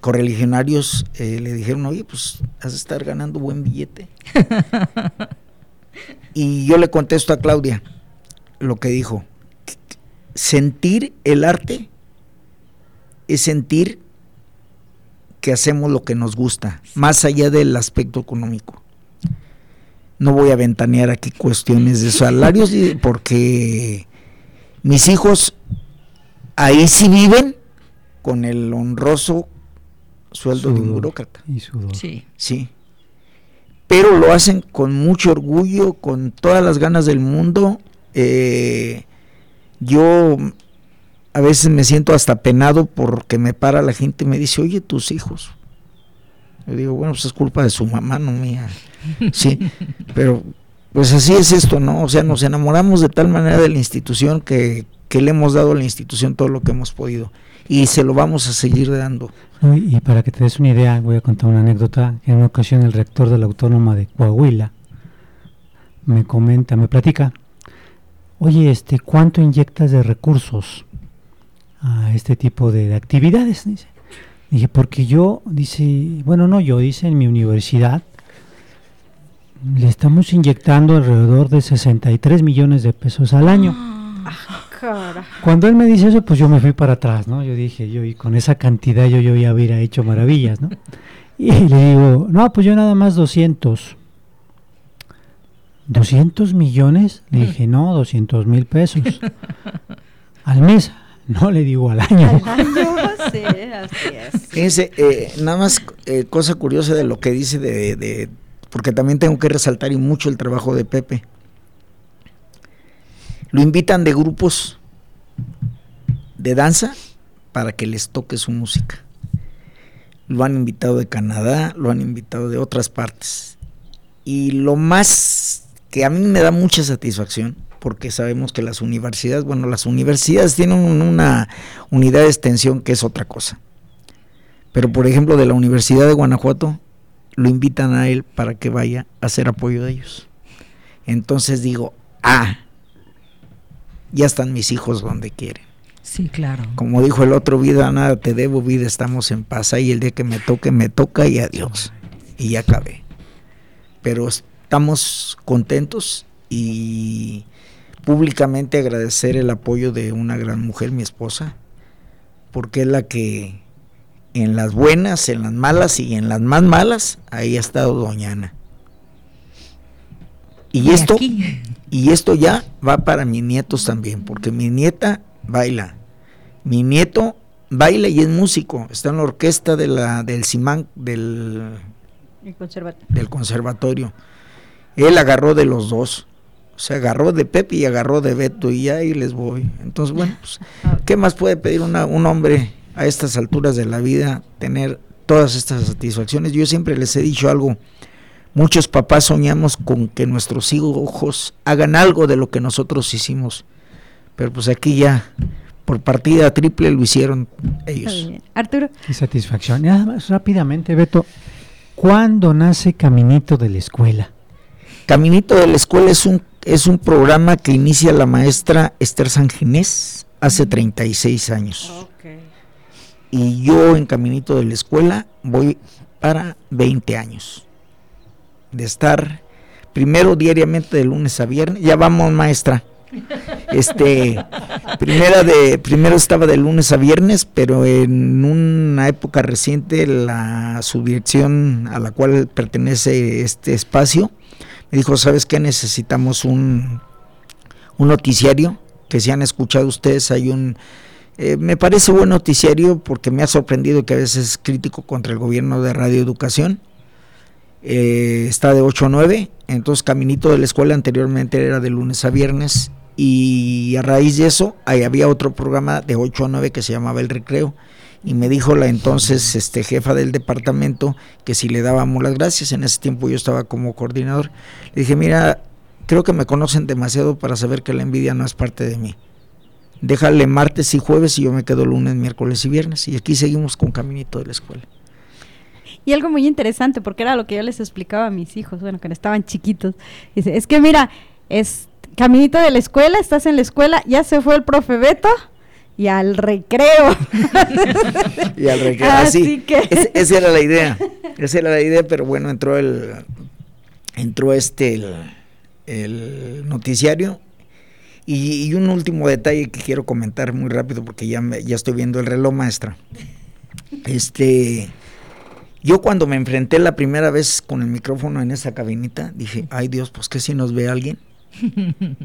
correligionarios eh, le dijeron, oye, pues has de estar ganando buen billete. y yo le contesto a Claudia lo que dijo, sentir el arte es sentir que hacemos lo que nos gusta, más allá del aspecto económico. No voy a ventanear aquí cuestiones de salarios porque mis hijos ahí sí viven con el honroso sueldo de un burócrata. Sí. Sí. Pero lo hacen con mucho orgullo, con todas las ganas del mundo. Eh, yo a veces me siento hasta penado porque me para la gente y me dice, oye, tus hijos. Yo digo, bueno, pues es culpa de su mamá, no mía. Sí, pero pues así es esto, ¿no? O sea, nos enamoramos de tal manera de la institución que, que le hemos dado a la institución todo lo que hemos podido y se lo vamos a seguir dando. Y para que te des una idea, voy a contar una anécdota. En una ocasión el rector de la Autónoma de Coahuila me comenta, me platica, oye, este, ¿cuánto inyectas de recursos a este tipo de, actividades. Dice. Dije, porque yo, dice, bueno, no yo, dice, en mi universidad le estamos inyectando alrededor de 63 millones de pesos al año. Ah, Cuando él me dice eso, pues yo me fui para atrás, ¿no? Yo dije, yo y con esa cantidad yo, yo ya hubiera hecho maravillas, ¿no? Y le digo, no, pues yo nada más 200. ¿200 millones? Le dije, no, 200 mil pesos al mes. No le digo al año. Al año, sí, así es. Fíjense, eh, nada más eh, cosa curiosa de lo que dice de, de, porque también tengo que resaltar y mucho el trabajo de Pepe. Lo invitan de grupos de danza para que les toque su música. Lo han invitado de Canadá, lo han invitado de otras partes. Y lo más que a mí me da mucha satisfacción, porque sabemos que las universidades, bueno, las universidades tienen una unidad de extensión que es otra cosa. Pero por ejemplo, de la Universidad de Guanajuato, lo invitan a él para que vaya a hacer apoyo de ellos. Entonces digo, ah, ya están mis hijos donde quieren. Sí, claro. Como dijo el otro, vida, nada te debo, vida, estamos en paz. Y el día que me toque, me toca y adiós. Y ya acabé. Pero estamos contentos y públicamente agradecer el apoyo de una gran mujer, mi esposa, porque es la que en las buenas, en las malas y en las más malas, ahí ha estado Doñana. Y, esto, y esto ya va para mis nietos también, porque mi nieta baila. Mi nieto baila y es músico, está en la orquesta de la, del Simán, del, conservatorio. del conservatorio. Él agarró de los dos. Se agarró de Pepe y agarró de Beto y ahí les voy. Entonces, bueno, pues, ¿qué más puede pedir una, un hombre a estas alturas de la vida? Tener todas estas satisfacciones. Yo siempre les he dicho algo. Muchos papás soñamos con que nuestros hijos hagan algo de lo que nosotros hicimos. Pero pues aquí ya, por partida triple, lo hicieron ellos. Arturo. Qué satisfacción. Nada más rápidamente, Beto. ¿Cuándo nace Caminito de la Escuela? Caminito de la Escuela es un, es un programa que inicia la maestra Esther Sanginés hace 36 años. Y yo en Caminito de la Escuela voy para 20 años de estar primero diariamente de lunes a viernes. Ya vamos, maestra. Este, primera de, primero estaba de lunes a viernes, pero en una época reciente la subdirección a la cual pertenece este espacio me dijo, ¿sabes qué? Necesitamos un, un noticiario que si han escuchado ustedes hay un eh, me parece buen noticiario porque me ha sorprendido que a veces es crítico contra el gobierno de Radio Educación eh, está de 8 a 9, entonces Caminito de la escuela anteriormente era de lunes a viernes y a raíz de eso ahí había otro programa de 8 a 9 que se llamaba El Recreo y me dijo la entonces este jefa del departamento que si le dábamos las gracias, en ese tiempo yo estaba como coordinador, le dije, mira, creo que me conocen demasiado para saber que la envidia no es parte de mí. Déjale martes y jueves y yo me quedo lunes, miércoles y viernes y aquí seguimos con Caminito de la escuela. Y algo muy interesante, porque era lo que yo les explicaba a mis hijos, bueno, cuando estaban chiquitos. Dice, es que mira, es caminito de la escuela, estás en la escuela, ya se fue el profe Beto y al recreo. y al recreo, así. que... esa era la idea, esa era la idea, pero bueno, entró el, entró este, el, noticiario y, y, un último detalle que quiero comentar muy rápido porque ya, ya estoy viendo el reloj maestra. Este, yo cuando me enfrenté la primera vez con el micrófono en esa cabinita, dije, ay Dios, pues que si nos ve alguien.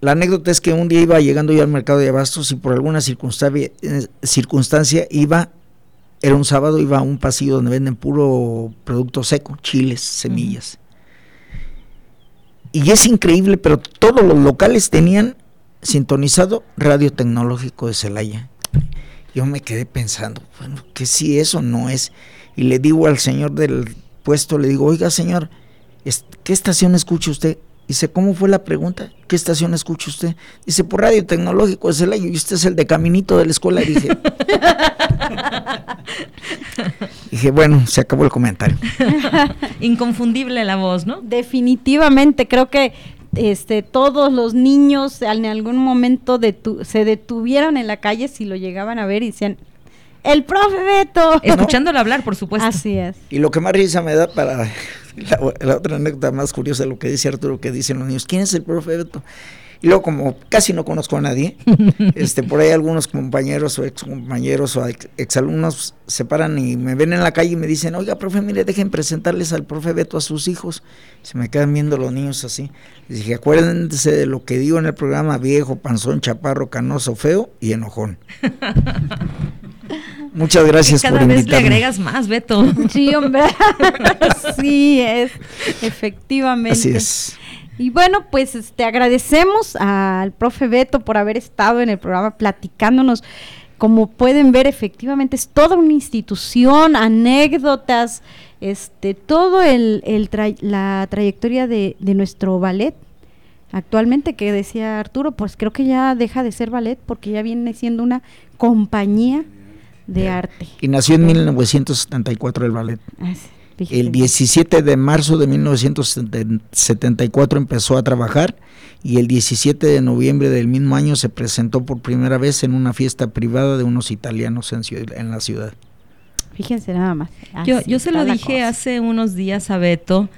la anécdota es que un día iba llegando yo al mercado de abastos y por alguna circunstancia, eh, circunstancia iba, era un sábado, iba a un pasillo donde venden puro producto seco, chiles, semillas. Y es increíble, pero todos los locales tenían sintonizado radio tecnológico de Celaya. Yo me quedé pensando, bueno, que si eso no es y le digo al señor del puesto, le digo, oiga señor, ¿qué estación escucha usted? Dice, ¿cómo fue la pregunta? ¿Qué estación escucha usted? Dice, por Radio Tecnológico de Celaya, y usted es el de Caminito de la escuela. dije, dije, bueno, se acabó el comentario. Inconfundible la voz, ¿no? Definitivamente, creo que este, todos los niños en algún momento se detuvieron en la calle si lo llegaban a ver y decían, el profe Beto. Escuchándolo hablar, por supuesto. Así es. Y lo que más risa me da para la, otra anécdota más curiosa, lo que dice Arturo, que dicen los niños, ¿quién es el profe Beto? Y luego como casi no conozco a nadie, este por ahí algunos compañeros o ex compañeros o exalumnos se paran y me ven en la calle y me dicen, oiga, profe, mire, dejen presentarles al profe Beto a sus hijos. Se me quedan viendo los niños así. Les dije, acuérdense de lo que digo en el programa viejo, panzón, chaparro, canoso, feo y enojón. Muchas gracias Cada vez le agregas más, Beto. Sí, hombre. sí, es. Efectivamente. Así es. Y bueno, pues este agradecemos al profe Beto por haber estado en el programa platicándonos. Como pueden ver, efectivamente es toda una institución, anécdotas, este, todo el, el la trayectoria de, de nuestro ballet actualmente que decía Arturo, pues creo que ya deja de ser ballet porque ya viene siendo una compañía de arte. Y nació en 1974 el ballet. El 17 de marzo de 1974 empezó a trabajar y el 17 de noviembre del mismo año se presentó por primera vez en una fiesta privada de unos italianos en, en la ciudad. Fíjense nada más. yo, yo se lo dije hace unos días a Beto,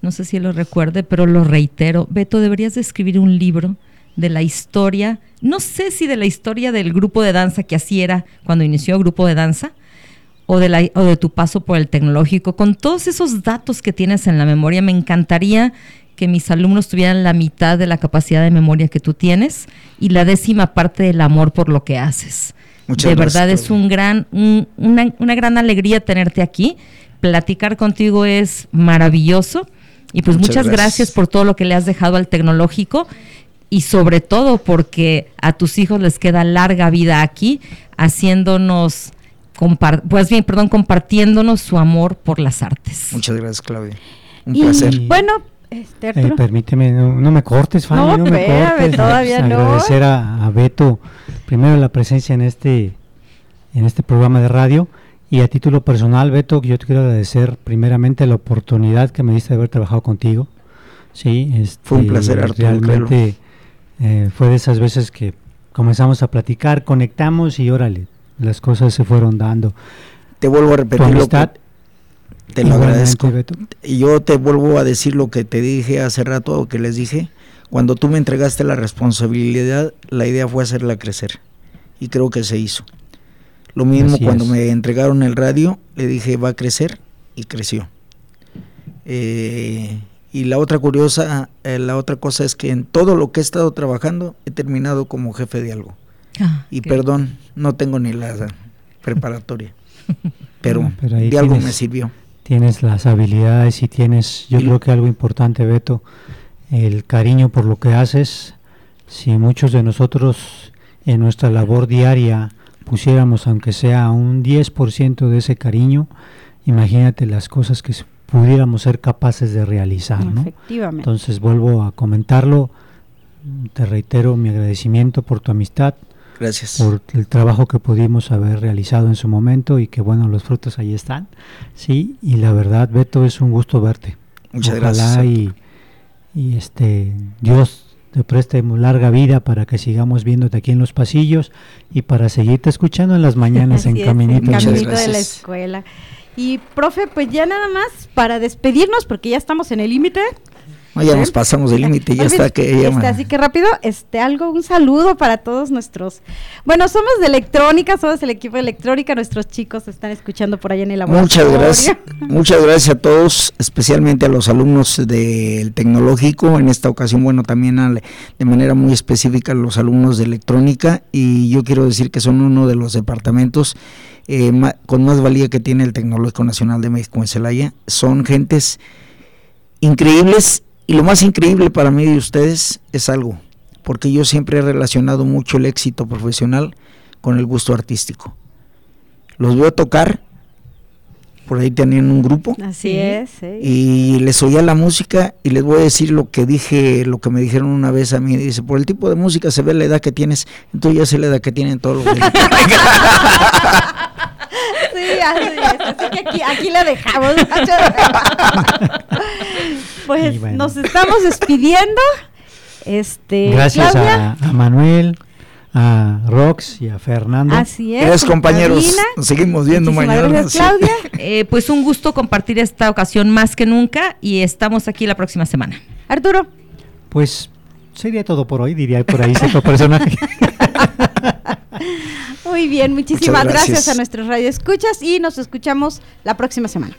no sé si lo recuerde, pero lo reitero. Beto, deberías de escribir un libro de la historia, no sé si de la historia del grupo de danza que así era cuando inició el grupo de danza, o de, la, o de tu paso por el tecnológico, con todos esos datos que tienes en la memoria, me encantaría que mis alumnos tuvieran la mitad de la capacidad de memoria que tú tienes y la décima parte del amor por lo que haces. Muchas de verdad es un gran, una, una gran alegría tenerte aquí. Platicar contigo es maravilloso y pues muchas, gracias. por todo lo que le has dejado al tecnológico y sobre todo porque a tus hijos les queda larga vida aquí, haciéndonos, pues bien, perdón, compartiéndonos su amor por las artes. Muchas gracias, Claudia. Un placer. Bueno, este, eh, permíteme, no, me cortes, Fanny, no, me cortes. Todavía no. Agradecer a, a, Beto, primero la presencia en este, en este programa de radio y a título personal, Beto, yo te quiero agradecer primeramente la oportunidad que me diste de haber trabajado contigo. Sí, este, fue un placer, Arturo. Realmente eh, fue de esas veces que comenzamos a platicar, conectamos y órale, las cosas se fueron dando. Te vuelvo a repetir lo que te lo agradezco. Y yo te vuelvo a decir lo que te dije hace rato, que les dije. Cuando tú me entregaste la responsabilidad, la idea fue hacerla crecer. Y creo que se hizo. Lo mismo cuando me entregaron el radio, le dije va a crecer y creció. Eh, y la otra curiosa, eh, la otra cosa es que en todo lo que he estado trabajando he terminado como jefe de algo. Ah, y perdón, no tengo ni la preparatoria, pero, de algo me sirvió. Tienes las habilidades y tienes, yo creo que algo importante, Beto, el cariño por lo que haces. Si muchos de nosotros en nuestra labor diaria pusiéramos aunque sea un 10% de ese cariño, imagínate las cosas que pudiéramos ser capaces de realizar, ¿no? Efectivamente. Entonces vuelvo a comentarlo, te reitero mi agradecimiento por tu amistad, Gracias. Por el trabajo que pudimos haber realizado en su momento y que bueno, los frutos ahí están. Sí, y la verdad, Beto, es un gusto verte. Muchas gracias. Y, y este Dios te prestemos larga vida para que sigamos viéndote aquí en los pasillos y para seguirte escuchando en las mañanas en Caminito, de la escuela. Y profe, pues ya nada más para despedirnos porque ya estamos en el límite ya nos pasamos el límite, ya está que este, Así que rápido, este algo, un saludo para todos nuestros. Bueno, somos de electrónica, somos el equipo de electrónica, nuestros chicos están escuchando por allá en el laboratorio. Muchas gracias, muchas gracias a todos, especialmente a los alumnos del tecnológico, en esta ocasión, bueno, también de manera muy específica a los alumnos de electrónica, y yo quiero decir que son uno de los departamentos eh, con más valía que tiene el Tecnológico Nacional de México en Celaya. Son gentes increíbles y lo más increíble para mí de ustedes es algo, porque yo siempre he relacionado mucho el éxito profesional con el gusto artístico. Los veo tocar, por ahí tenían un grupo. Así es. Y les oía la música y les voy a decir lo que dije, lo que me dijeron una vez a mí. Dice, por el tipo de música se ve la edad que tienes, entonces ya sé la edad que tienen todos los... Sí, así es. Así que aquí, aquí la dejamos. pues nos estamos despidiendo. Este, Gracias a, Manuel, a Rox y a Fernando. Así es. Gracias compañeros. Nos seguimos viendo mañana. Gracias, Claudia. Eh, pues un gusto compartir esta ocasión más que nunca y estamos aquí la próxima semana. Arturo. Pues sería todo por hoy, diría por ahí cierto personaje. Muy bien, muchísimas gracias. a nuestros radioescuchas y nos escuchamos la próxima semana.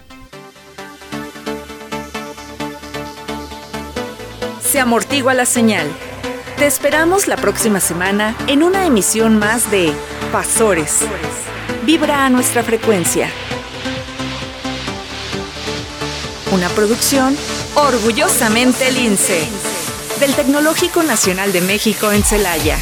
Se amortigua la señal. Te esperamos la próxima semana en una emisión más de Pasores. Vibra a nuestra frecuencia. Una producción orgullosamente lince. del Tecnológico Nacional de México en Celaya.